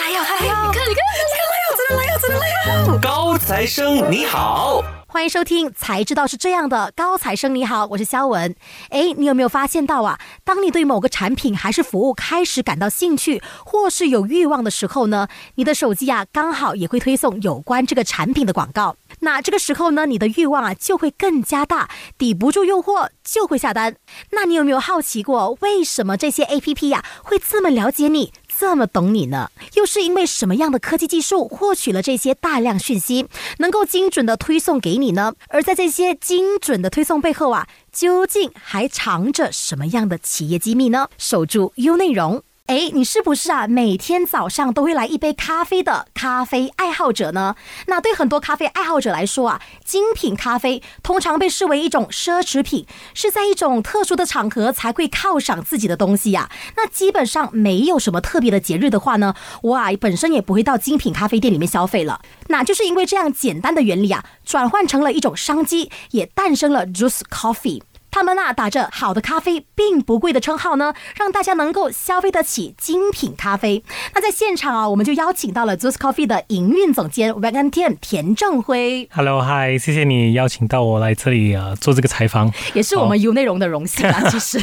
来哟，来哟！你看，你看，真的来哟，真的来哟，真的来哟！高材生你好。欢迎收听，才知道是这样的。高材生你好，我是肖文。哎，你有没有发现到啊？当你对某个产品还是服务开始感到兴趣，或是有欲望的时候呢，你的手机啊刚好也会推送有关这个产品的广告。那这个时候呢，你的欲望啊就会更加大，抵不住诱惑就会下单。那你有没有好奇过，为什么这些 A P P 呀会这么了解你？这么懂你呢？又是因为什么样的科技技术获取了这些大量讯息，能够精准的推送给你呢？而在这些精准的推送背后啊，究竟还藏着什么样的企业机密呢？守住 U 内容。哎，你是不是啊？每天早上都会来一杯咖啡的咖啡爱好者呢？那对很多咖啡爱好者来说啊，精品咖啡通常被视为一种奢侈品，是在一种特殊的场合才会犒赏自己的东西呀。那基本上没有什么特别的节日的话呢，我啊本身也不会到精品咖啡店里面消费了。那就是因为这样简单的原理啊，转换成了一种商机，也诞生了 Juice Coffee。他们那打着好的咖啡并不贵的称号呢，让大家能够消费得起精品咖啡。那在现场啊，我们就邀请到了 Juice Coffee 的营运总监 w a g n Tian 田正辉。Hello，Hi，谢谢你邀请到我来这里啊做这个采访，也是我们 U 内容的荣幸啊。其实，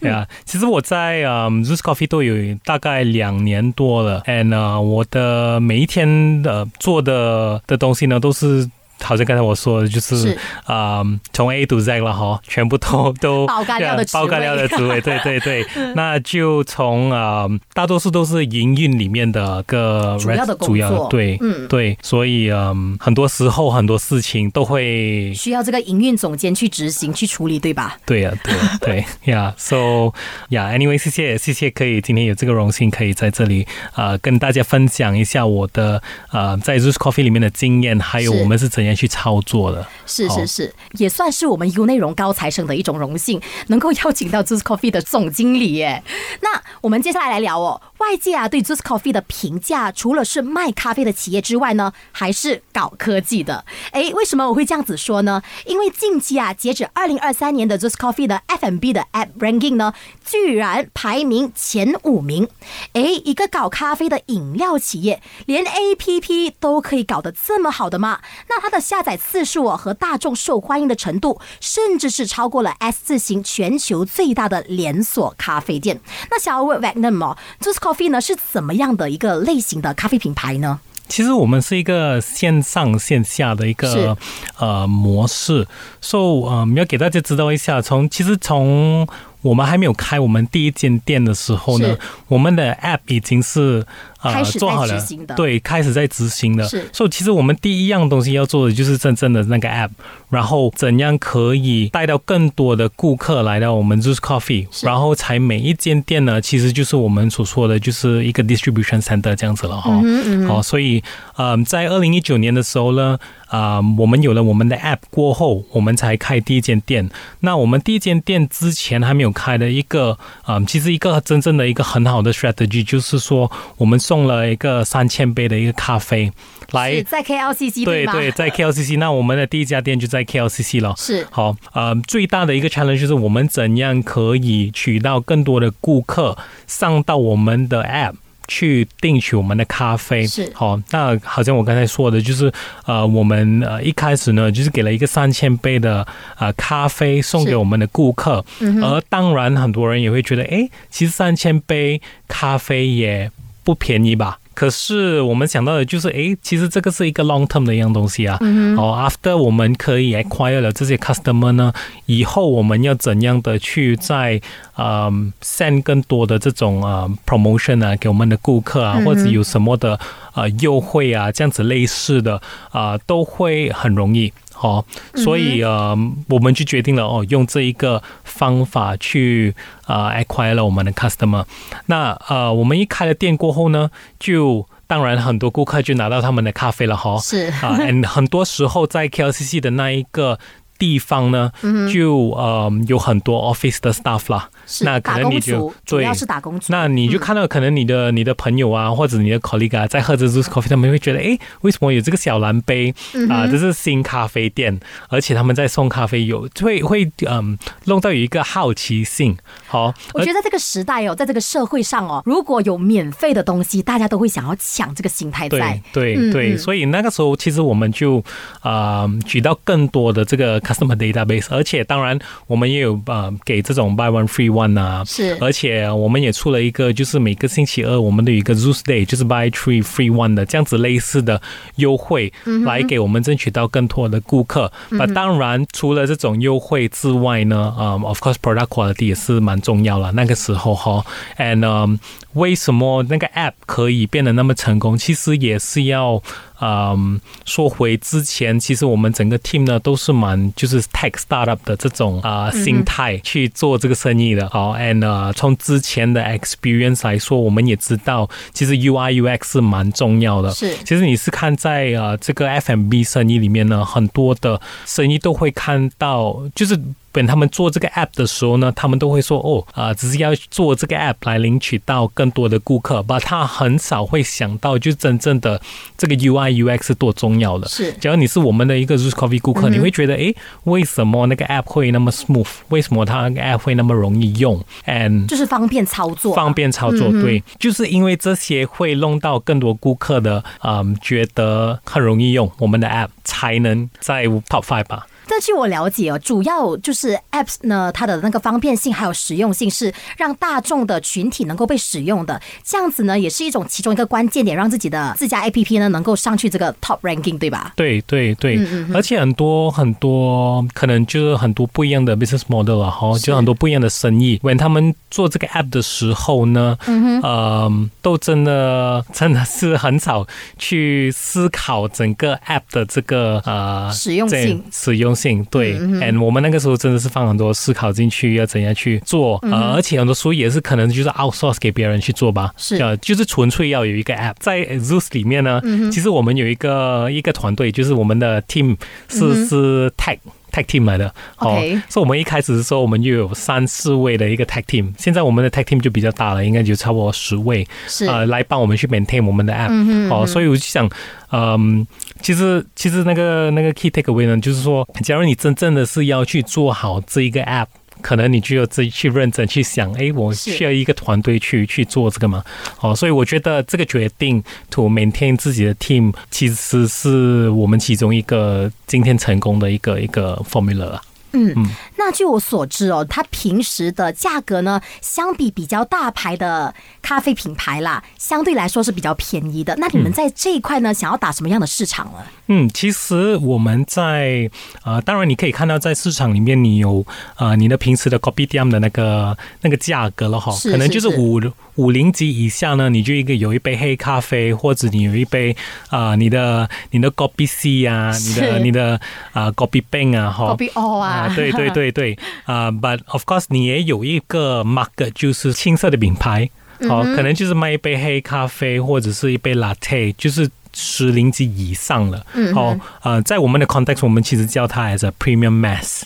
对啊，其实我在啊 Juice Coffee 都有大概两年多了，and 我的每一天的做的的东西呢都是。好像刚才我说的，就是啊，从 A 到 Z 了哈，全部都 都爆干料的爆干料的职位，对对对，那就从啊，大多数都是营运里面的个主要的主要对，嗯。对，所以嗯，很多时候很多事情都会需要这个营运总监去执行去处理，对吧？对呀，对对呀，So 呀，Anyway，谢谢谢谢，可以今天有这个荣幸，可以在这里啊跟大家分享一下我的啊在 Juice Coffee 里面的经验，还有我们是怎样。去操作的，是是是，也算是我们 U 内容高材生的一种荣幸，能够邀请到 Juice Coffee 的总经理耶。那我们接下来来聊哦，外界啊对 Juice Coffee 的评价，除了是卖咖啡的企业之外呢，还是搞科技的。哎，为什么我会这样子说呢？因为近期啊，截止二零二三年的 Juice Coffee 的 FMB 的 App Ranking 呢，居然排名前五名。哎，一个搞咖啡的饮料企业，连 APP 都可以搞得这么好的吗？那它的下载次数哦和大众受欢迎的程度，甚至是超过了 S 字形全球最大的连锁咖啡店。那想要问 Vagnum 哦，Juice Coffee 呢是怎么样的一个类型的咖啡品牌呢？其实我们是一个线上线下的一个呃模式，所以呃要给大家知道一下，从其实从我们还没有开我们第一间店的时候呢，我们的 App 已经是。啊，做好了，对，开始在执行的。是，所以其实我们第一样东西要做的就是真正的那个 app，然后怎样可以带到更多的顾客来到我们 Juice Coffee，然后才每一间店呢，其实就是我们所说的就是一个 distribution center 这样子了哈。嗯嗯好，所以呃，在二零一九年的时候呢，啊，我们有了我们的 app 过后，我们才开第一间店。那我们第一间店之前还没有开的一个，啊，其实一个真正的一个很好的 strategy 就是说我们送。送了一个三千杯的一个咖啡，来在 KLCC 对对，在 KLCC，那我们的第一家店就在 KLCC 了。是。好，呃，最大的一个 challenge 就是我们怎样可以取到更多的顾客上到我们的 app。去订取我们的咖啡。是。好，那好像我刚才说的，就是呃，我们呃一开始呢，就是给了一个三千杯的呃咖啡送给我们的顾客，而当然很多人也会觉得，哎，其实三千杯咖啡也不便宜吧。可是我们想到的就是，哎，其实这个是一个 long term 的一样东西啊。哦，after 我们可以 acquire 了这些 customer 呢，以后我们要怎样的去在呃 send 更多的这种呃 promotion 啊给我们的顾客啊，或者有什么的呃优惠啊，这样子类似的啊，都会很容易。好，所以呃，我们就决定了哦，用这一个方法去呃 acquire 了我们的 customer。那呃，我们一开了店过后呢，就当然很多顾客就拿到他们的咖啡了哈。是啊，很多时候在 KLCC 的那一个。地方呢，就呃有很多 office 的 staff 啦。那可能你就，主对。要是打工族。那你就看到可能你的、你的朋友啊，或者你的 colleague 啊，在喝着 Zeus Coffee，他们会觉得，哎，为什么有这个小蓝杯？啊、这是新咖啡店，而且他们在送咖啡有会会嗯弄到有一个好奇心，好，我觉得在这个时代哦，在这个社会上哦，如果有免费的东西，大家都会想要抢这个心态在。对。对所以那个时候其实我们就呃举到更多的这个 customer database，而且当然我们也有呃给这种 buy one free one 啊，是而且我们也出了一个，就是每个星期二我们都有一个 Zeus Day，就是 buy three free one 的这样子类似的优惠，来给我们争取到更多的顾客。那、当然，除了这种优惠之外呢，嗯、o f course product quality 也是蛮重要了。那个时候哈，and、um, 为什么那个 app 可以变得那么成功？其实也是要。嗯，说回之前，其实我们整个 team 呢都是蛮就是 tech startup 的这种啊、呃心态去做这个生意的。好，and 呃，从之前的 experience 来说，我们也知道，其实 UI UX 是蛮重要的。是其实你是看在呃这个 FMB 生意里面呢，很多的生意都会看到，就是。本他们做这个 app 的时候呢，他们都会说哦，啊、只是要做这个 app 来领取到更多的顾客，把他很少会想到，就真正的这个 UI UX 是多重要的。是假如你是我们的一个 Zeus Coffee 顾客，你会觉得，诶，为什么那个 app 会那么 smooth？为什么它那个 app 会那么容易用？and 就是方便操作，方便操作，对，就是因为这些会弄到更多顾客的，嗯，觉得很容易用我们的 app，才能在 top five 吧。但据我了解哦，主要就是 Apps 呢，它的那个方便性还有实用性是让大众的群体能够被使用的，这样子呢，也是一种其中一个关键点，让自己的自家 APP 呢能够上去这个 Top Ranking，对吧？对对对，嗯而且很多很多可能就是很多不一样的 business model 啊，哈，就很多不一样的生意。when 他们做这个 app 的时候呢，嗯哼。呃，都真的真的是很少去思考整个 app 的这个呃实用性。这实用性对。and 我们那个时候真的是放很多思考进去，要怎样去做，呃，而且很多书也是可能就是 outsource 给别人去做吧，是。呃，就是纯粹要有一个 app 在 Zeus 里面呢，其实我们有一个一个团队，就是我们的 team 是、是 tech。Tech team 来的，哦所以我们一开始的时候，我们就有三四位的一个 tech team，现在我们的 tech team 就比较大了，应该就差不多十位，是。呃，来帮我们去 maintain 我们的 app，、哦，所以我就想，嗯，其实其实那个那个 key takeaway 呢，就是说，假如你真正的是要去做好这一个 app。可能你只有自己去认真去想，诶，我需要一个团队去去做这个嘛？哦，所以我觉得这个决定 to maintain 自己的 team，其实是我们其中一个今天成功的一个一个 formula 啊。嗯，那据我所知哦，它平时的价格呢，相比比较大牌的咖啡品牌啦，相对来说是比较便宜的。那你们在这一块呢，想要打什么样的市场呢？嗯，其实我们在呃，当然你可以看到在市场里面，你有呃你的平时的 copy d m 的那个那个价格了哈，可能就是五五零级以下呢，你就一个有一杯黑咖啡，或者你有一杯啊、呃你的你的 copy C 啊，你的 你的啊、copy bank 啊哈 Copy all 啊。对对对对。啊、b u t of course 你也有一个 market 就是青色的品牌，哦，可能就是卖一杯黑咖啡或者是一杯 latte，就是。十零级以上了，哦，呃，在我们的 context，我们其实叫它 as a premium mass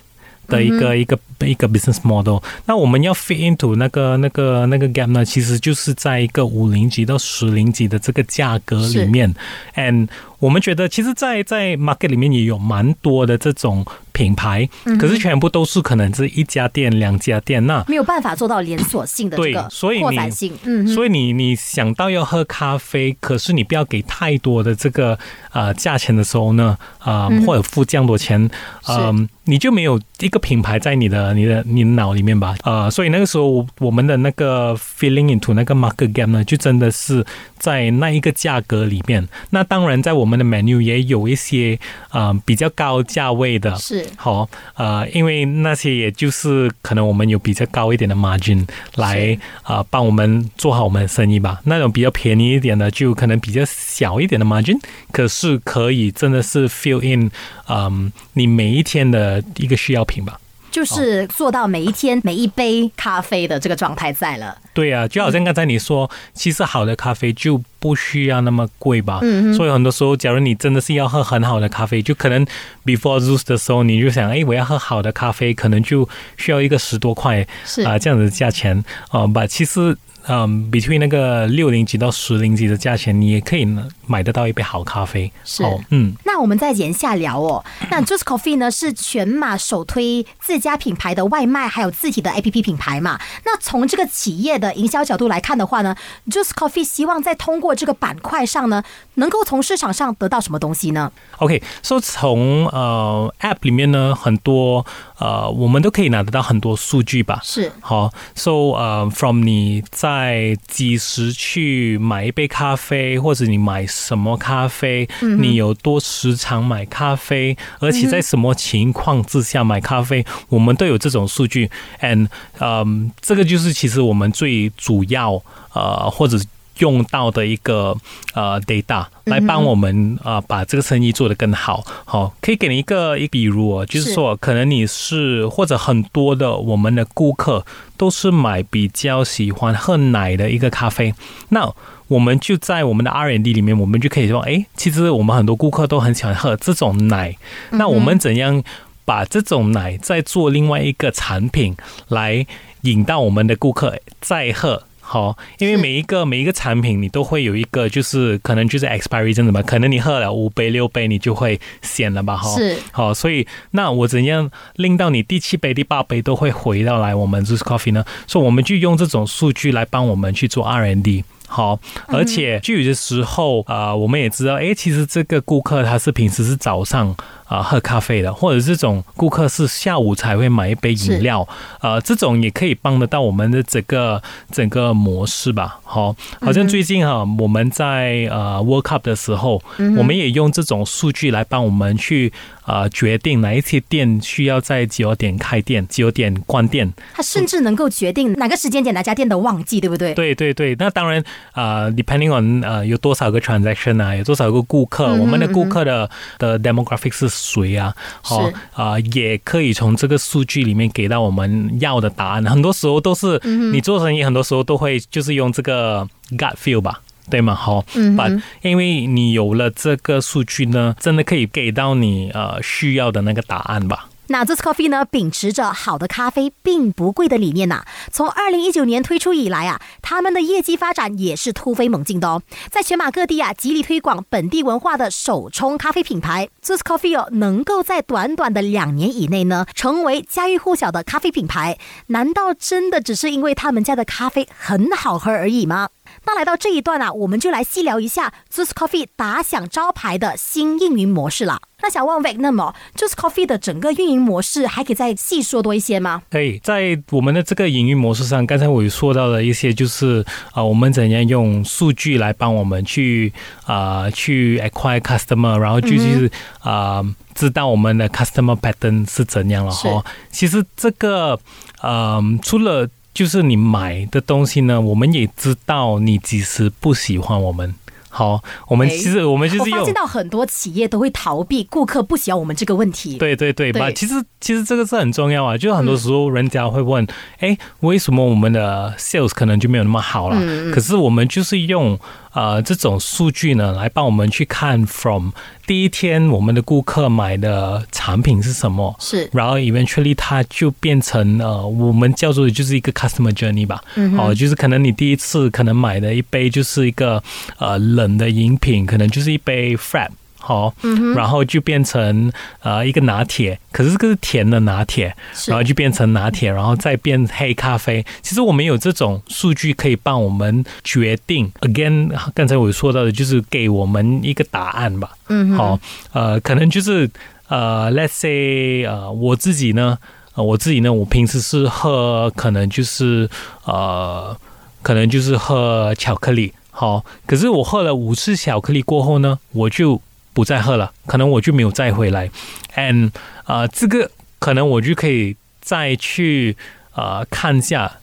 的一个、一个一个 business model。那我们要 fit into 那个那个那个 gap 呢，其实就是在一个五零级到十零级的这个价格里面，and 我们觉得，其实在，在 market 里面也有蛮多的这种品牌，可是全部都是可能是一家店、两家店。那没有办法做到连锁性的这个对所以你扩展性。嗯，所以你你想到要喝咖啡，可是你不要给太多的这个呃价钱的时候呢，呃，或者付这样多钱，嗯、你就没有一个品牌在你的你的你的脑里面吧？呃，所以那个时候我们的那个 feeling into 那个 market gap 呢，就真的是在那一个价格里面。那当然，在我们的 menu 也有一些呃比较高价位的，是好，呃，因为那些也就是可能我们有比较高一点的 margin 来啊、呃帮我们做好我们的生意吧。那种比较便宜一点的，就可能比较小一点的 margin，可是可以真的是 fill in，嗯，你每一天的一个需要品吧。就是做到每一天每一杯咖啡的这个状态在了。对啊，就好像刚才你说，其实好的咖啡就不需要那么贵吧。嗯哼所以很多时候，假如你真的是要喝很好的咖啡，就可能 before Zeus 的时候，你就想，哎，我要喝好的咖啡，可能就需要一个十多块是啊、这样子的价钱啊。把、其实。嗯，between 那个六零级到十零级的价钱，你也可以呢买得到一杯好咖啡。是哦，嗯，那我们再言下聊哦。那 Juice Coffee 呢是全马首推自家品牌的外卖，还有自己的 APP 品牌嘛。那从这个企业的营销角度来看的话呢，Juice Coffee 希望在通过这个板块上呢，能够从市场上得到什么东西呢？OK，so、从呃 App 里面呢，很多呃我们都可以拿得到很多数据吧。是好，so 呃，from 你在几时去买一杯咖啡，或者你买什么咖啡，你有多时常买咖啡，而且在什么情况之下买咖啡，我们都有这种数据。and 嗯、这个就是其实我们最主要呃或者。用到的一个呃 data 来帮我们啊、呃把这个生意做得更好。好，可以给你一个一比如哦，就是是说可能你是或者很多的我们的顾客都是买比较喜欢喝奶的一个咖啡，那。我们就在我们的 R&D 里面，我们就可以说，哎，其实我们很多顾客都很喜欢喝这种奶，那我们怎样把这种奶再做另外一个产品来引到我们的顾客再喝？好，因为每一个每一个产品你都会有一个，就是可能就是 expiry 真的吧？可能你喝了五杯六杯，你就会显了吧？哈，是好，所以那我怎样令到你第七杯、第八杯都会回到来我们 Juice Coffee 呢？所以我们就用这种数据来帮我们去做 R&D。好，而且就有的时候啊、呃我们也知道，哎，其实这个顾客他是平时是早上啊、喝咖啡的，或者这种顾客是下午才会买一杯饮料，呃，这种也可以帮得到我们的整个整个模式吧。好，好像最近哈、我们在呃 World Cup 的时候，我们也用这种数据来帮我们去呃决定哪一些店需要在几多点开店，几多点关店。它甚至能够决定哪个时间点哪家店的旺季，对不对？对对对，那当然啊、呃 depending on 呃有多少个 transaction 啊，有多少个顾客，嗯我们的顾客的的 demographic 是谁啊？好是啊、也可以从这个数据里面给到我们要的答案。很多时候都是嗯你做生意，很多时候都会就是用这个 gut feel 吧。对吗？好，嗯把、因为你有了这个数据呢，真的可以给到你呃需要的那个答案吧。那 This Coffee 呢，秉持着好的咖啡并不贵的理念呐、从二零一九年推出以来啊，他们的业绩发展也是突飞猛进的哦，在全马各地啊，极力推广本地文化的手冲咖啡品牌 This Coffee 哦，能够在短短的两年以内呢，成为家喻户晓的咖啡品牌，难道真的只是因为他们家的咖啡很好喝而已吗？那来到这一段啊，我们就来细聊一下 Juice Coffee 打响招牌的新运营模式了。那想问 Vic，那么 Juice Coffee 的整个运营模式还可以再细说多一些吗？可以在我们的这个营运模式上，刚才我有说到的一些，就是啊、呃我们怎样用数据来帮我们去啊、呃去 acquire customer，然后就是啊、呃知道我们的 customer pattern 是怎样了哈。其实这个嗯，除了就是你买的东西呢，我们也知道你其实不喜欢我们。好，我们哎其实我们就是发现到很多企业都会逃避顾客不喜欢我们这个问题。，对对对吧？其实其实这个是很重要啊，就很多时候人家会问，哎、为什么我们的 sales 可能就没有那么好了？嗯可是我们就是用呃这种数据呢，来帮我们去看 from 第一天我们的顾客买的产品是什么。是然后 eventually 它就变成呃，我们叫做的就是一个 customer journey 吧。嗯哼哦，就是可能你第一次可能买的一杯就是一个呃冷的饮品，可能就是一杯 frap。好，嗯然后就变成呃一个拿铁，可是这个是甜的拿铁，然后就变成拿铁，然后再变黑咖啡。其实我们有这种数据可以帮我们决定。Again，刚才我说到的就是给我们一个答案吧。嗯哼好，呃，可能就是呃，let's say 呃，我自己呢，呃，我自己呢，我平时是喝，可能就是呃，可能就是喝巧克力。好，可是我喝了五次巧克力过后呢，我就不再喝了，可能我就没有再回来。and 呃，这个可能我就可以再去呃看一下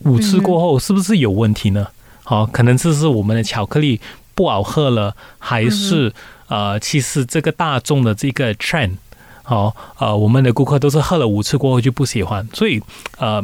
五次过后是不是有问题呢？好，可能这是我们的巧克力不好喝了，还是、呃，其实这个大众的这个 trend，好，呃，我们的顾客都是喝了五次过后就不喜欢，所以呃。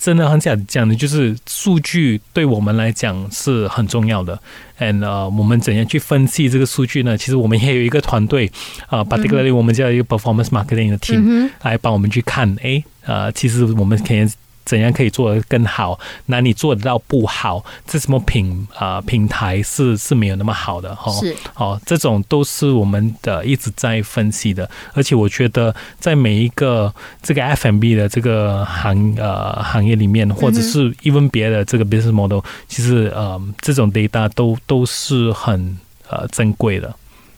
真的很想讲的，就是数据对我们来讲是很重要的。and 呃，我们怎样去分析这个数据呢？其实我们也有一个团队啊，particularly 我们叫一个 performance marketing 的 team 来帮我们去看，哎，呃，其实我们可以。怎样可以做得更好？哪里做得到不好？这什么品啊平台是是没有那么好的哈？是哦，这种都是我们的一直在分析的。而且我觉得，在每一个这个 FMB 的这个行呃行业里面，或者是 even 别的这个 business model，其实呃这种 data 都都是很呃珍贵的。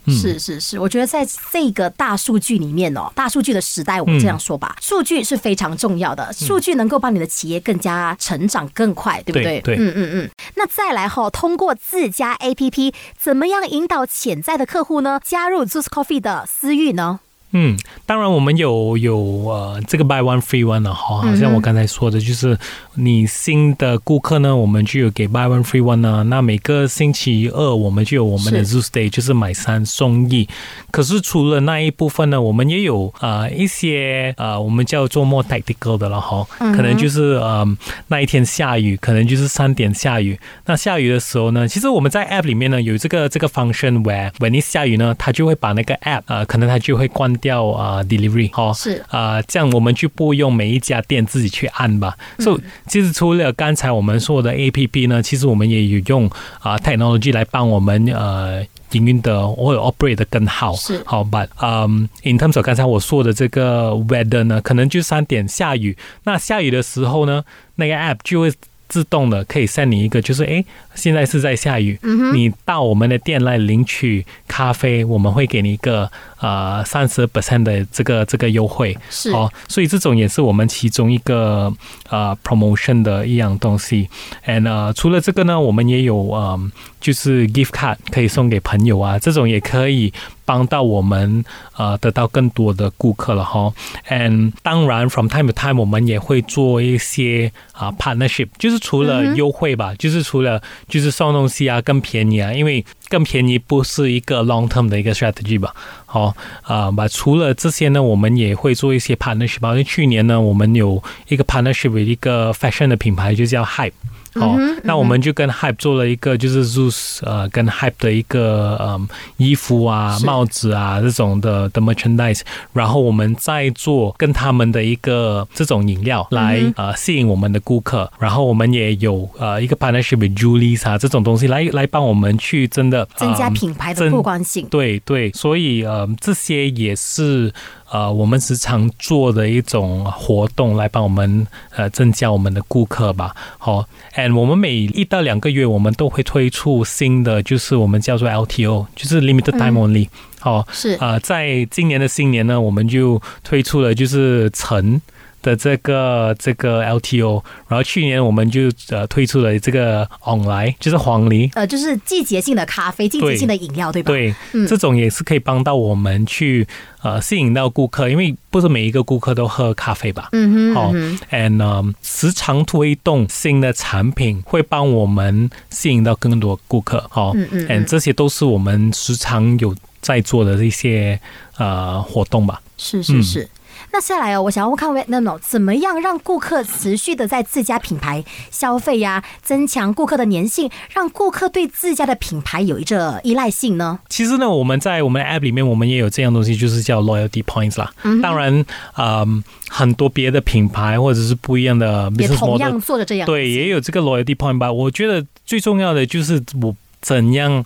是是是，我觉得在这个大数据里面哦，大数据的时代，我们这样说吧，数据是非常重要的，数据能够帮你的企业更加成长更快，对不对？对，嗯嗯嗯。那再来哈，通过自家 APP，怎么样引导潜在的客户呢加入 Zeus Coffee 的私域呢？嗯，当然我们有有呃这个 buy one free one 的哈，好像我刚才说的，就是你新的顾客呢，我们就有给 buy one free one 呢。那每个星期二我们就有我们的 Zoo Day，就是买三送一。可是除了那一部分呢，我们也有呃一些呃我们叫做 more tactical 的了哈，可能就是呃那一天下雨，可能就是三点下雨。那下雨的时候呢，其实我们在 app 里面呢有这个这个 function，where when 下雨呢，它就会把那个 app 呃可能它就会关。掉啊，delivery 好是啊，这样我们就不用每一家店自己去按吧。所以其实除了刚才我们说的 A P P 呢，其实我们也有用啊 technology 来帮我们呃营运的或者 operate 的更好。是好，but？嗯，in terms of 刚才我说的这个 weather 呢，可能就三点下雨，那下雨的时候呢，那个 app 就会自动的可以 send 你一个，就是哎，现在是在下雨，你到我们的店来领取咖啡，我们会给你一个。呃，三十 percent 的这个这个优惠是哦，所以这种也是我们其中一个呃 promotion 的一样东西。And 呃，除了这个呢，我们也有呃，就是 gift card 可以送给朋友啊，这种也可以帮到我们呃得到更多的顾客了哈。And 当然，from time to time 我们也会做一些啊 partnership，就是除了优惠吧，就是除了就是送东西啊更便宜啊，因为。更便宜不是一个 long term 的一个 strategy 吧？好啊，把除了这些呢，我们也会做一些 partnership。因为去年呢，我们有一个 partnership 一个 fashion 的品牌，就叫 Hype。好，那我们就跟 Hype 做了一个，就是 Zeus 呃，跟 Hype 的一个嗯衣服啊、帽子啊这种的的 merchandise，然后我们再做跟他们的一个这种饮料来呃吸引我们的顾客，然后我们也有呃一个 partnership with Julie 啊这种东西来来帮我们去真的增加品牌的曝光性。对对，所以呃这些也是。呃，我们时常做的一种活动来帮我们呃增加我们的顾客吧。好，and 我们每一到两个月，我们都会推出新的，就是我们叫做 LTO，就是 limited time only。好，是啊，在今年的新年呢，我们就推出了就是橙。的这个这个 LTO，然后去年我们就呃推出了这个 online，就是黄梨，呃，就是季节性的咖啡，季节性的饮料，对吧？对，这种也是可以帮到我们去呃吸引到顾客，因为不是每一个顾客都喝咖啡吧？嗯哼，好，and 时常推动新的产品，会帮我们吸引到更多顾客，好，嗯嗯，and 这些都是我们时常有在做的一些呃活动吧？是是是。那下来哦，我想要问看 o 怎么样让顾客持续的在自家品牌消费呀，增强顾客的粘性，让顾客对自家的品牌有一个依赖性呢？其实呢，我们在我们的 App 里面，我们也有这样东西，就是叫 Loyalty Points 啦。当然，嗯，很多别的品牌或者是不一样的，也同样做的这样，对，也有这个 Loyalty Point 吧。我觉得最重要的就是我怎样。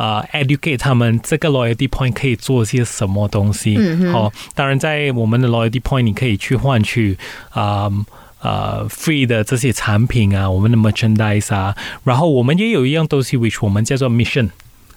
啊，educate 他们这个 loyalty point 可以做些什么东西？好，当然在我们的 loyalty point，你可以去换取啊啊 free 的这些产品啊，我们的 merchandise 啊，然后我们也有一样东西，which 我们叫做 mission。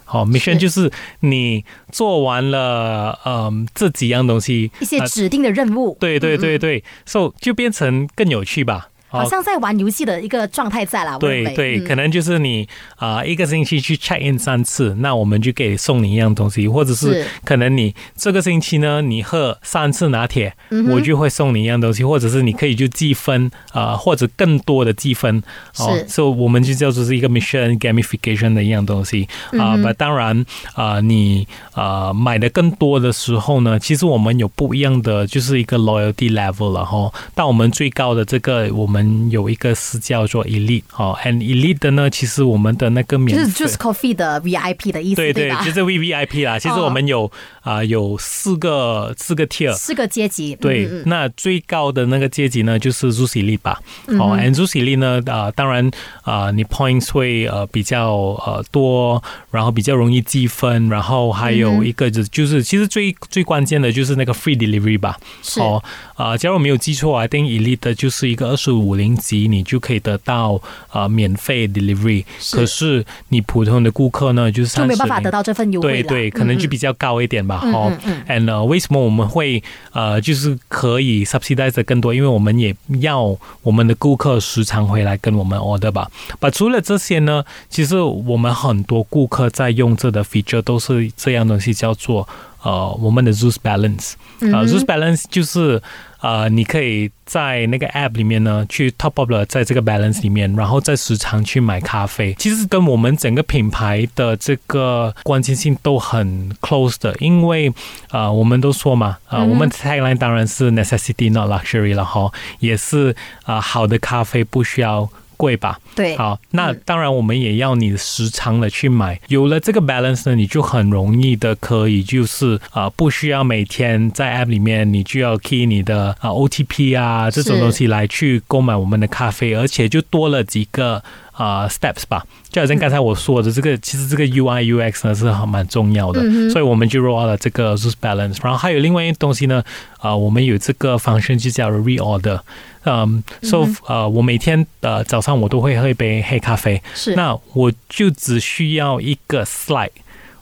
好，mission 就是你做完了嗯这几样东西，一些指定的任务。对对对对，so 就变成更有趣吧。好像在玩游戏的一个状态在啦，对对，可能就是你啊一个星期去 check in 三次，那我们就给送你一样东西，或者是可能你这个星期呢你喝三次拿铁，我就会送你一样东西，或者是你可以就积分啊，或者更多的积分哦，所以我们就叫做是一个 mission gamification 的一样东西啊。那当然啊，你啊买的更多的时候呢，其实我们有不一样的就是一个 loyalty level 了哈。但我们最高的这个我们们有一个是叫做 Elite 哦，and Elite 的呢，其实我们的那个免就是费 Juice Coffee 的 VIP 的意思，对对吧？，就是 V V I P 啦。其实我们有啊、有四个四个 tier。四个阶级，对，嗯嗯嗯那最高的那个阶级呢，就是 z u s i 力吧。哦，and z u s i 力呢，啊、当然啊、你 points 会呃比较呃多，然后比较容易积分，然后还有一个就就是其实最最关键的就是那个 free delivery 吧。是哦，啊、假如我没有记错，I think Elite 的就是一个二十五零级，你就可以得到呃免费 delivery。可是你普通的顾客呢，就是就30没办法得到这份优惠了对对，可能就比较高一点吧。嗯哦嗯嗯，and 呃，为什么我们会呃，就是可以 subsidize 的更多？因为我们也要我们的顾客时常回来跟我们 order 吧。把除了这些呢，其实我们很多顾客在用这的 feature 都是这样东西，叫做呃我们的 Zeus Balance。呃，Zeus Balance 就是呃，你可以在那个 app 里面呢去 top up 了，在这个 balance 里面，然后再时常去买咖啡。其实跟我们整个品牌的这个关键性都很 close 的，因为呃，我们都说嘛，呃，我们的 tagline 当然是 necessity not luxury 了哈，也是啊、呃好的咖啡不需要贵吧。对，好，那嗯当然我们也要你时常的去买。有了这个 balance 呢，你就很容易的可以就是啊、呃不需要每天在 app 里面你就要 key 你的啊、OTP 啊这种东西来去购买我们的咖啡，而且就多了几个。啊、s t e p s 吧，就好像刚才我说的，这个其实这个 UI UX 呢是很蛮重要的，嗯所以我们就 roll out 了这个 Zeus Balance，然后还有另外一个东西呢，啊、我们有这个 function 就叫 reorder，嗯，so 呃，我每天呃早上我都会喝一杯黑咖啡，是。那我就只需要一个 slide，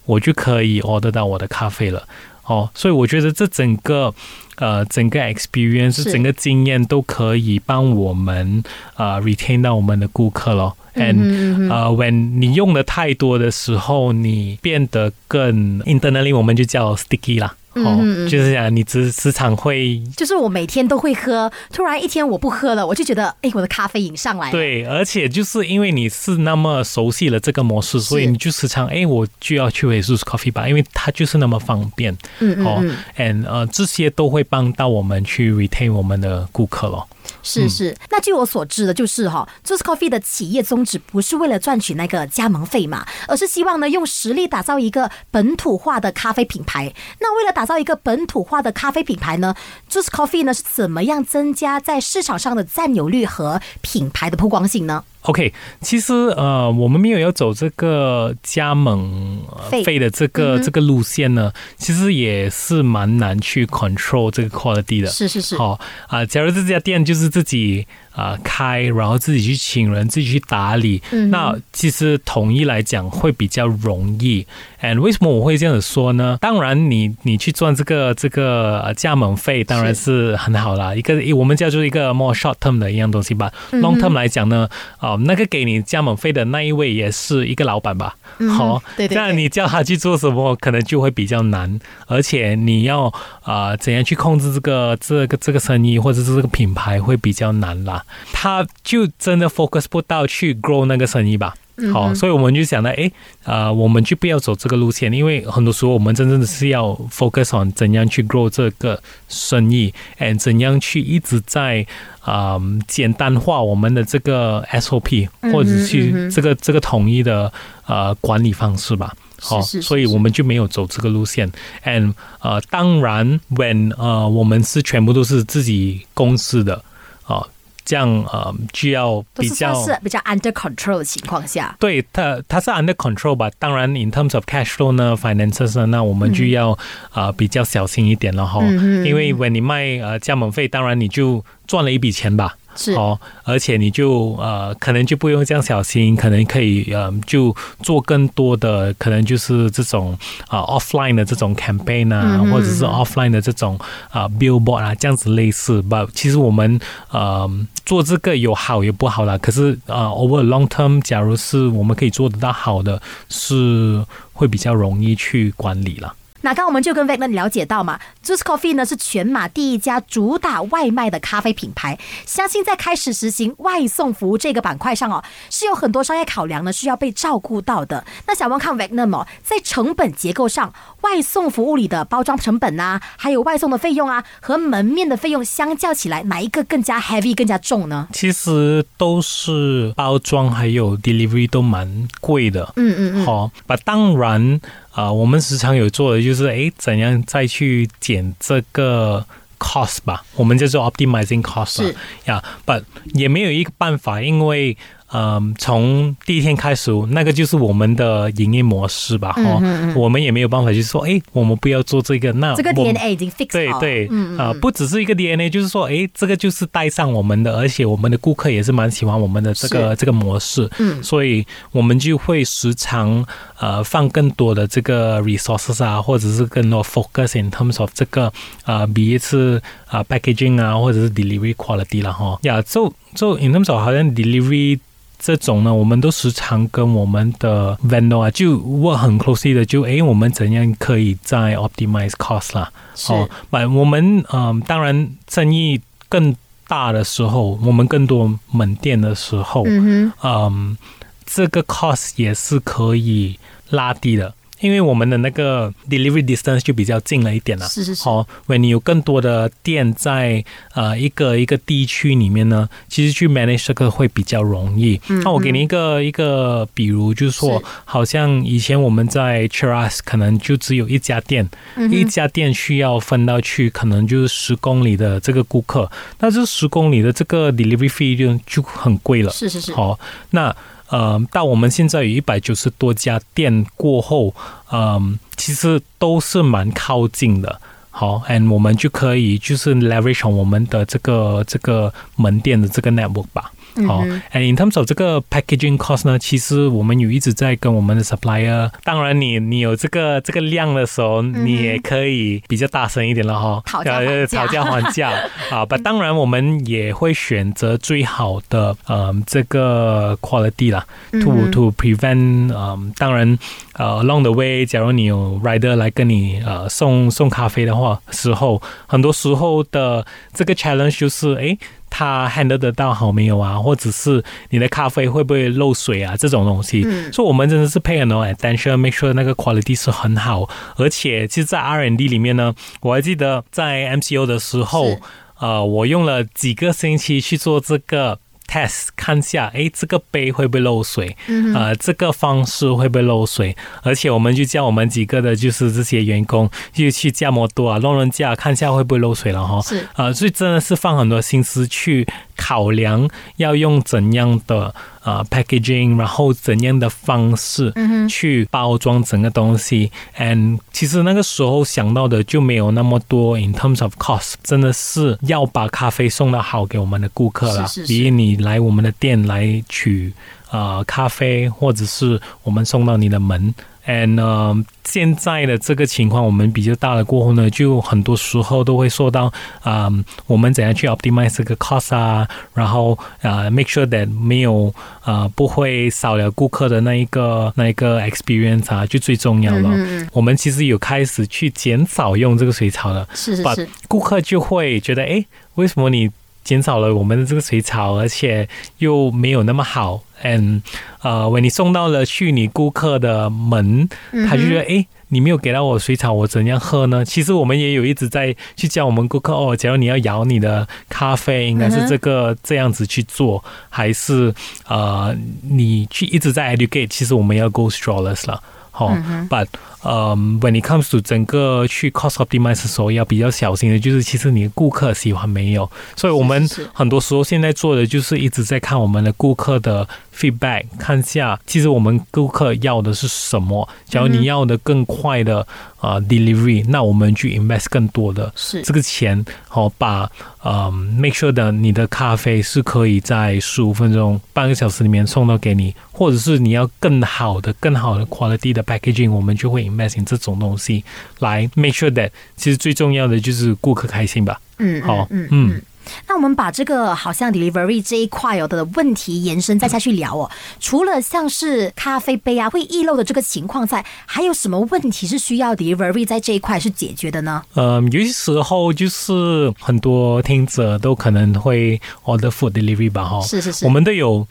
我就可以 order 到我的咖啡了。哦，所以我觉得这整个呃整个 experience 是整个经验都可以帮我们呃 retain 到我们的顾客咯。And 呃，when 你用的太多的时候，你变得更 internally 我们就叫 sticky 啦。哦，就是讲你时时常会就是我每天都会喝，突然一天我不喝了，我就觉得，哎，我的咖啡瘾上来了。，对，而且就是因为你是那么熟悉了这个模式，所以你就时常哎，我就要去回 Zeus Coffee 吧，因为它就是那么方便。嗯嗯哦嗯，，and 呃，这些都会帮到我们去 retain 我们的顾客咯。是是。那据我所知的，就是哈，Juice Coffee 的企业宗旨不是为了赚取那个加盟费嘛，而是希望呢用实力打造一个本土化的咖啡品牌。那为了打打造一个本土化的咖啡品牌呢，Juice Coffee 呢是怎么样增加在市场上的占有率和品牌的曝光性呢？OK，其实呃，我们没有要走这个加盟呃费费的这个、这个路线呢，其实也是蛮难去 control 这个 quality 的。是是是，好啊、假如这家店就是自己啊、开，然后自己去请人，自己去打理，嗯那其实统一来讲会比较容易。And 为什么我会这样子说呢？当然你，你去赚这个这个呃加盟费，当然是很好啦。一个我们叫做一个 more short term 的一样东西吧。Long 嗯 term 来讲呢，啊、那个给你加盟费的那一位也是一个老板吧。好、对对这样对你叫他去做什么，可能就会比较难，而且你要啊、呃怎样去控制这个这个这个生意或者是这个品牌会比较难啦。他就真的 focus 不到去 grow 那个生意吧。好，所以我们就想到，诶，呃，我们就不要走这个路线，因为很多时候我们真正的是要 focus on 怎样去 grow 这个生意，and 怎样去一直在啊、简单化我们的这个 SOP，嗯或者是这个这个统一的呃管理方式吧。好，所以我们就没有走这个路线。And 呃，当然，when 呃我们是全部都是自己公司的，哦、这样呃就要比较是是比较 under control 的情况下，对它，它是 under control 吧。当然，in terms of cash flow 呢，finances 呢，那我们就要啊、呃比较小心一点了哈。因为 when 你卖呃加盟费，当然你就赚了一笔钱吧。是哦，而且你就呃，可能就不用这样小心，可能可以呃，就做更多的，可能就是这种啊、offline 的这种 campaign 啊，嗯或者是 offline 的这种啊、billboard 啊，这样子类似吧。其实我们呃做这个有好有不好啦，可是啊、over long term，假如是我们可以做得到好的，是会比较容易去管理啦。那刚刚我们就跟 v e g 了解到嘛，Juice Coffee 呢是全马第一家主打外卖的咖啡品牌。相信在开始实行外送服务这个板块上哦，是有很多商业考量呢，需要被照顾到的。那想问看 v e g 哦，在成本结构上，外送服务里的包装成本呐，还有外送的费用啊，和门面的费用相较起来，哪一个更加 heavy 更加重呢？其实都是包装还有 delivery 都蛮贵的。嗯嗯嗯。好，把当然。啊，我们时常有做的就是，哎，怎样再去减这个 cost 吧？我们叫做 optimizing cost 呀，But 也没有一个办法，因为。嗯，从第一天开始，那个就是我们的营业模式吧，哈，我们也没有办法，就是说，哎，我们不要做这个，那这个 DNA 已经 fix 对对，啊，不只是一个 DNA，就是说，哎，这个就是带上我们的，而且我们的顾客也是蛮喜欢我们的这个这个模式，嗯，所以我们就会时常呃放更多的这个 resources 啊，或者是更多 focus in terms of 这个啊，比一次啊 packaging 啊，或者是 delivery quality 了哈，呀，就就 in terms of 好像 delivery。这种呢，我们都时常跟我们的 vendor 啊，就 work 很 closely 的，就诶，我们怎样可以在 optimize cost 啦？哦，买我们嗯，当然生意更大的时候，我们更多门店的时候，嗯嗯，这个 cost 也是可以拉低的。因为我们的那个 delivery distance 就比较近了一点了，是是是。好，为你有更多的店在呃一个一个地区里面呢，其实去 manage 这个会比较容易。那我给你一个一个，比如就是说，好像以前我们在 Cheras 可能就只有一家店，一家店需要分到去可能就是十公里的这个顾客，那这十公里的这个 delivery fee 就就很贵了。是是是。好，那。呃，到我们现在有一百九十多家店过后，嗯，其实都是蛮靠近的。好，and 我们就可以就是 leverage 我们的这个这个门店的这个 network 吧。好，and in terms of 这个 packaging cost 呢，其实我们有一直在跟我们的 supplier。当然，你你有这个这个量的时候，你也可以比较大声一点了哈，讨讨价还价 啊。不，当然我们也会选择最好的呃这个 quality 啦，to to prevent 嗯，当然呃 along the way，假如你有 rider 来跟你呃送送咖啡的话，时候很多时候的这个 challenge 就是哎。他 handle 得到好没有啊？或者是你的咖啡会不会漏水啊？这种东西，所以我们真的是 pay 很多 attention，make sure 那个 quality 是很好。而且，其实，在 R&D 里面呢，我还记得在 MCO 的时候，呃，我用了几个星期去做这个。Test 看下，哎，这个杯会不会漏水？嗯呃，这个方式会不会漏水？而且我们就叫我们几个的，就是这些员工，就去加摩多啊，弄弄架，看一下会不会漏水了哈。是啊，所以真的是放很多心思去考量，要用怎样的。呃，packaging，然后怎样的方式去包装整个东西？And 其实那个时候想到的就没有那么多。In terms of cost，真的是要把咖啡送到好给我们的顾客了。比如你来我们的店来取呃咖啡，或者是我们送到你的门。And 现在的这个情况，我们比较大了过后呢，就很多时候都会说到啊，我们怎样去 optimize 这个 cost 啊，然后啊，make sure that 没有啊，不会少了顾客的那一个那一个 experience 啊，就最重要了。嗯我们其实有开始去减少用这个水草了，是是是，顾客就会觉得，哎，为什么你？减少了我们的这个水草，而且又没有那么好。嗯，呃，为你送到了去你顾客的门，他就觉得，哎，你没有给到我水草，我怎样喝呢？其实我们也有一直在去教我们顾客哦，假如你要摇你的咖啡，应该是这个这样子去做，还是呃，你去一直在 educate，其实我们要 go strawless 了。好，But 呃，When it comes to 整个去 cost optimize 的时候，要比较小心的，就是其实你的顾客喜欢没有，所以我们很多时候现在做的就是一直在看我们的顾客的 feedback，看下其实我们顾客要的是什么。假如你要的更快的啊 delivery，那我们去 invest 更多的这个钱，好把呃 make sure 的你的咖啡是可以在十五分钟、半个小时里面送到给你，或者是你要更好的、更好的 quality 的 packaging，我们就会。Matching 这种东西来 make sure that 其实最重要的就是顾客开心吧。嗯，好，嗯嗯。那我们把这个好像 delivery 这一块有的问题延伸再下去聊哦。除了像是咖啡杯啊会溢漏的这个情况在，还有什么问题是需要 delivery 在这一块是解决的呢？嗯，有些时候就是很多听者都可能会 order food delivery 吧，哈，是是是，我们都有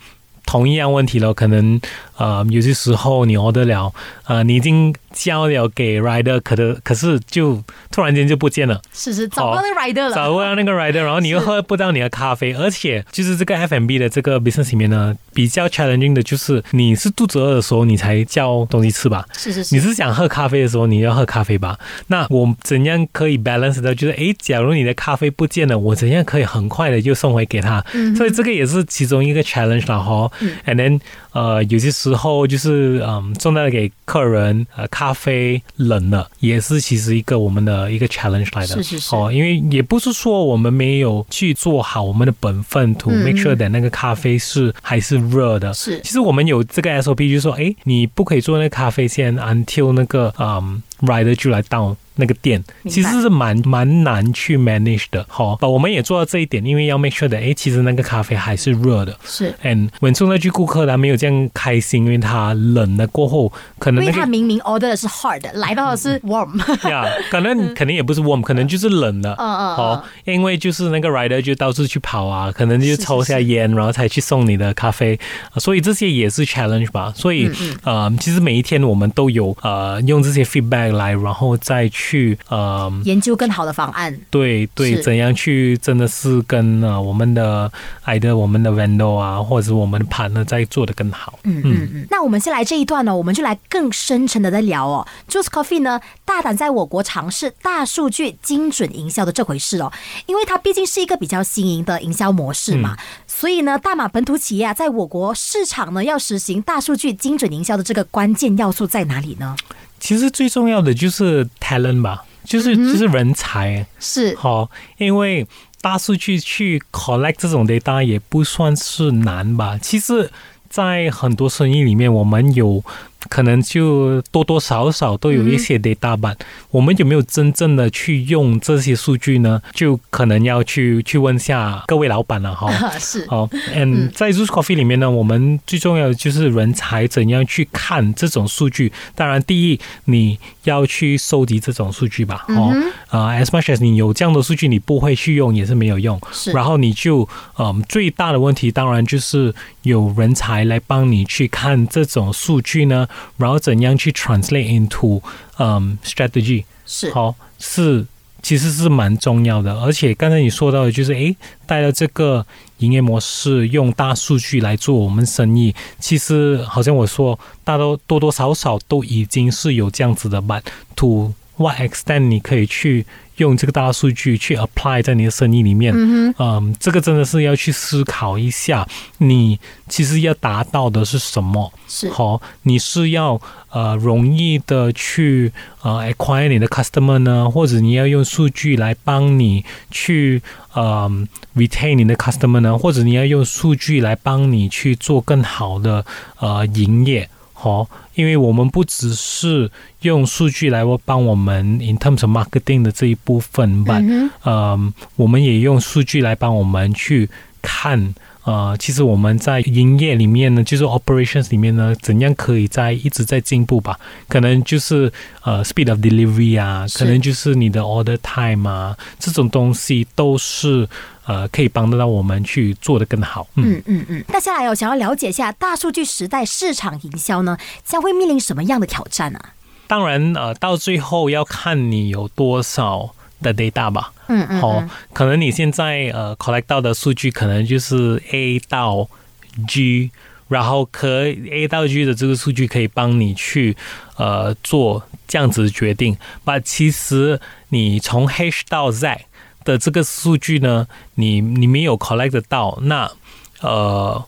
同一样问题了，可能呃有些时候你 order 了，呃你已经。交了给 rider，可的可是就突然间就不见了，是是找不到那个 rider 了，找不到那个 rider，然后你又喝不到你的咖啡，而且就是这个 F&B 的这个 business 里面呢，比较 challenging 的就是你是肚子饿的时候你才叫东西吃吧，是是是，你是想喝咖啡的时候你要喝咖啡吧？那我怎样可以 balance 到就是哎，假如你的咖啡不见了，我怎样可以很快的就送回给他？所以这个也是其中一个 challenge 了哈。And then 呃有些时候就是嗯送到给客人呃。咖啡冷了，也是其实一个我们的一个 challenge 来的，是是是，哦，因为也不是说我们没有去做好我们的本分，to make sure that 那个咖啡是还是热的，是，其实我们有这个 SOP，就是说，哎，你不可以做那个咖啡先 until 那个嗯 rider 就来倒。那个店其实是蛮蛮难去 manage 的，好，我们也做到这一点，因为要 make sure 的，哎，其实那个咖啡还是热的，是，and 稳住那句顾客他没有这样开心，因为他冷了过后，可能因为他明明 order 的是 hard，来到的是 warm，呀，可能肯定也不是 warm，可能就是冷的，嗯嗯，好，因为就是那个 rider 就到处去跑啊，可能就抽下烟，然后才去送你的咖啡，所以这些也是 challenge 吧，所以呃，其实每一天我们都有呃用这些 feedback 来，然后再去。去呃研究更好的方案，对对，怎样去真的是跟呃我们的爱的我们的 vendor 啊，或者是我们的 partner 在做的更好。嗯嗯嗯。那我们先来这一段呢，我们就来更深沉的在聊哦。Juice Coffee 呢，大胆在我国尝试大数据精准营销的这回事哦，因为它毕竟是一个比较新颖的营销模式嘛，所以呢，大马本土企业啊，在我国市场呢，要实行大数据精准营销的这个关键要素在哪里呢？其实最重要的就是 talent 吧，就是就是人才是好，因为大数据去 collect 这种 data 也不算是难吧。其实，在很多生意里面，我们有。可能就多多少少都有一些 data 版，我们有没有真正的去用这些数据呢？就可能要去去问下各位老板了哈。是好，and 在 r o o s Coffee 里面呢，我们最重要的就是人才怎样去看这种数据。当然，第一你要去收集这种数据吧。哦，啊，as much as 你有这样的数据，你不会去用也是没有用。是，然后你就嗯，最大的问题当然就是有人才来帮你去看这种数据呢。然后怎样去 translate into 嗯 strategy 是好是其实是蛮重要的，而且刚才你说到的就是诶，带了这个营业模式用大数据来做我们生意，其实好像我说大多多多少少都已经是有这样子的，but to what extent 你可以去。用这个大数据去 apply 在你的生意里面，嗯，这个真的是要去思考一下，你其实要达到的是什么？是。好，你是要呃容易的去呃 acquire 你的 customer 呢，或者你要用数据来帮你去呃 retain 你的 customer 呢，或者你要用数据来帮你去做更好的呃营业？好，因为我们不只是用数据来帮我们 in terms of marketing 的这一部分吧，嗯，我们也用数据来帮我们去看。呃，其实我们在营业里面呢，就是 operations 里面呢，怎样可以在一直在进步吧？可能就是呃 speed of delivery 啊，可能就是你的 order time 啊，这种东西都是呃可以帮得到我们去做的更好。嗯嗯嗯。那下来我想要了解一下大数据时代市场营销呢，将会面临什么样的挑战呢？当然，呃，到最后要看你有多少。的 data 吧，嗯嗯，好，可能你现在呃 collect 到的数据可能就是 A 到 G，然后可 A 到 G 的这个数据可以帮你去呃做这样子决定，把其实你从 H 到 Z 的这个数据呢，你你没有 collect 到，那呃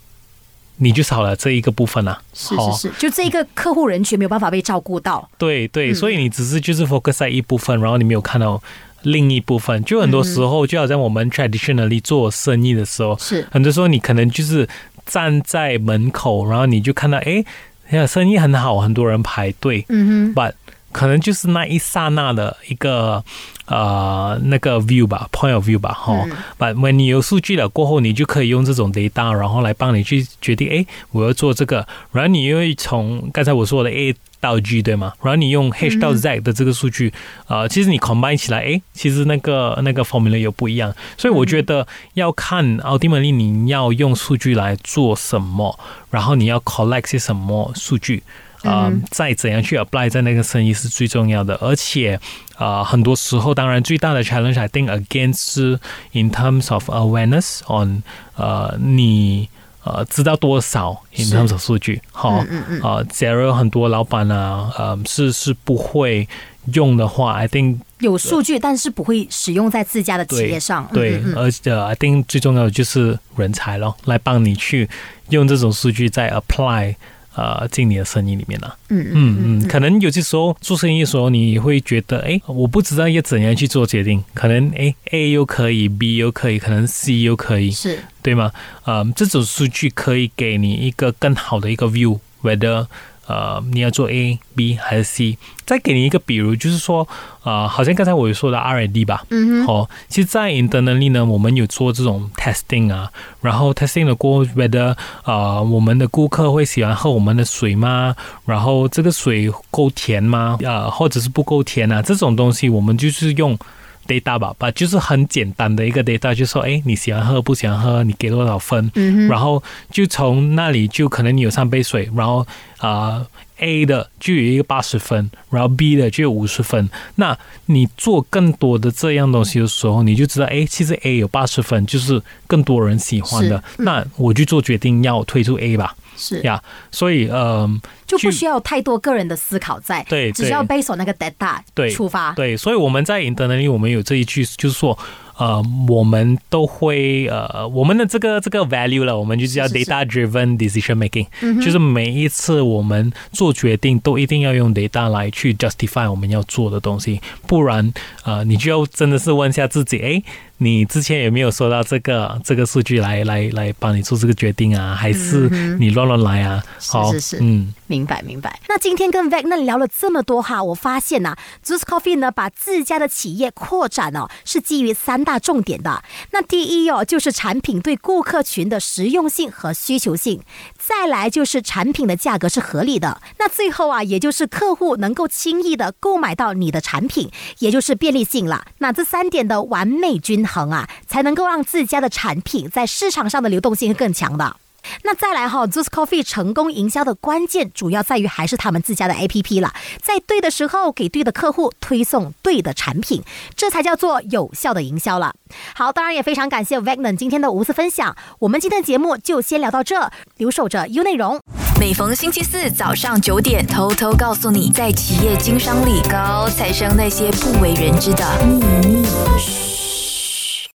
你就少了这一个部分啊，是是是，就这一个客户人群没有办法被照顾到，对对，所以你只是就是 focus 在一部分，然后你没有看到。另一部分，就很多时候，就好像我们 traditionally 做生意的时候，是。很多时候你可能就是站在门口，然后你就看到，哎，呀，生意很好，很多人排队，嗯哼，but 可能就是那一刹那的一个呃那个 view 吧，point of view 吧，哈。When 你有数据了过后，你就可以用这种 data，然后来帮你去决定，哎，我要做这个，然后你因为从刚才我说的 A 到 G 对吗？然后你用 H 到 Z 的这个数据，呃，其实你 combine 起来，哎，其实那个那个 formula 又不一样，所以我觉得要看 ultimately 你要用数据来做什么，然后你要 collect 些什么数据。啊，再怎样去 apply 在那个生意是最重要的，而且啊，很多时候，当然最大的 challenge I think again 是 in terms of awareness on 呃，你呃知道多少 in terms of 数据，好，啊，假如很多老板呢，呃，是是不会用的话，I think 有数据，但是不会使用在自家的企业上，对，而且 I think 最重要的就是人才咯，来帮你去用这种数据再 apply。呃，进你的生意里面了。嗯嗯嗯，可能有些时候做生意的时候，你会觉得，哎，我不知道要怎样去做决定。可能，哎，A 又可以，B 又可以，可能 C 又可以，是对吗？呃，这种数据可以给你一个更好的一个 view，whether。呃，你要做 A、B 还是 C？再给你一个比如，就是说，呃，好像刚才我有说的 R&D 吧，嗯哼，好，其实，在 internally 呢，我们有做这种 testing 啊，然后 testing 的过，whether 呃，我们的顾客会喜欢喝我们的水吗？然后这个水够甜吗？呃，或者是不够甜啊？这种东西，我们就是用。Data 吧，吧就是很简单的一个 data，就说，哎，你喜欢喝不喜欢喝，你给多少分，然后就从那里就可能你有三杯水，然后啊 A 的就有一个八十分，然后 B 的就有五十分。那你做更多的这样东西的时候，你就知道，哎，其实 A 有八十分，就是更多人喜欢的。那我就做决定要推出 A 吧。是。呀，所以嗯，就不需要太多个人的思考在，对，只需要 base on 那个 data 对出发，对，所以我们在 internally 我们有这一句，就是说。呃，我们都会呃，我们的这个这个 value 了，我们就叫 data driven decision making，就是每一次我们做决定都一定要用 data 来去 justify 我们要做的东西，不然呃，你就要真的是问一下自己，哎，你之前有没有收到这个这个数据来来来帮你做这个决定啊？还是你乱乱来啊？好，是是，嗯，明白明白。那今天跟 v a g n 聊了这么多哈，我发现呐，Juice Coffee 呢把自家的企业扩展哦，是基于三。大重点的那第一哦，就是产品对顾客群的实用性和需求性；再来就是产品的价格是合理的；那最后啊，也就是客户能够轻易的购买到你的产品，也就是便利性了。那这三点的完美均衡啊，才能够让自家的产品在市场上的流动性更强的。那再来哈，Zooz Coffee 成功营销的关键，主要在于还是他们自家的 APP 了，在对的时候给对的客户推送对的产品，这才叫做有效的营销了。好，当然也非常感谢 Vagnon 今天的无私分享，我们今天的节目就先聊到这，留守着 U 内容。每逢星期四早上九点，偷偷告诉你，在企业经商里，高材生那些不为人知的秘密。